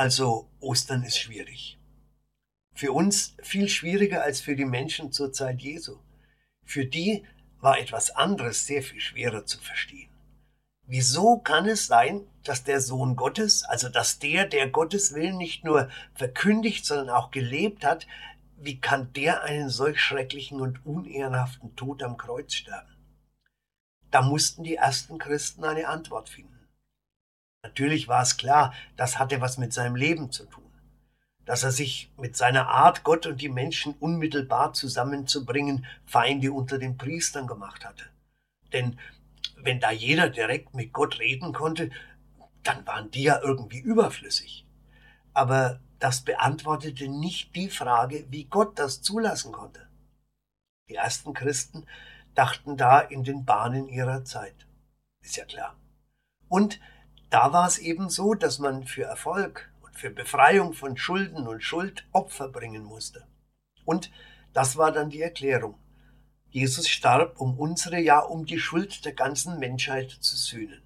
Also Ostern ist schwierig. Für uns viel schwieriger als für die Menschen zur Zeit Jesu. Für die war etwas anderes sehr viel schwerer zu verstehen. Wieso kann es sein, dass der Sohn Gottes, also dass der, der Gottes Willen nicht nur verkündigt, sondern auch gelebt hat, wie kann der einen solch schrecklichen und unehrenhaften Tod am Kreuz sterben? Da mussten die ersten Christen eine Antwort finden. Natürlich war es klar, das hatte was mit seinem Leben zu tun. Dass er sich mit seiner Art, Gott und die Menschen unmittelbar zusammenzubringen, Feinde unter den Priestern gemacht hatte. Denn wenn da jeder direkt mit Gott reden konnte, dann waren die ja irgendwie überflüssig. Aber das beantwortete nicht die Frage, wie Gott das zulassen konnte. Die ersten Christen dachten da in den Bahnen ihrer Zeit. Ist ja klar. Und da war es eben so, dass man für Erfolg und für Befreiung von Schulden und Schuld Opfer bringen musste. Und das war dann die Erklärung. Jesus starb, um unsere, ja um die Schuld der ganzen Menschheit zu sühnen.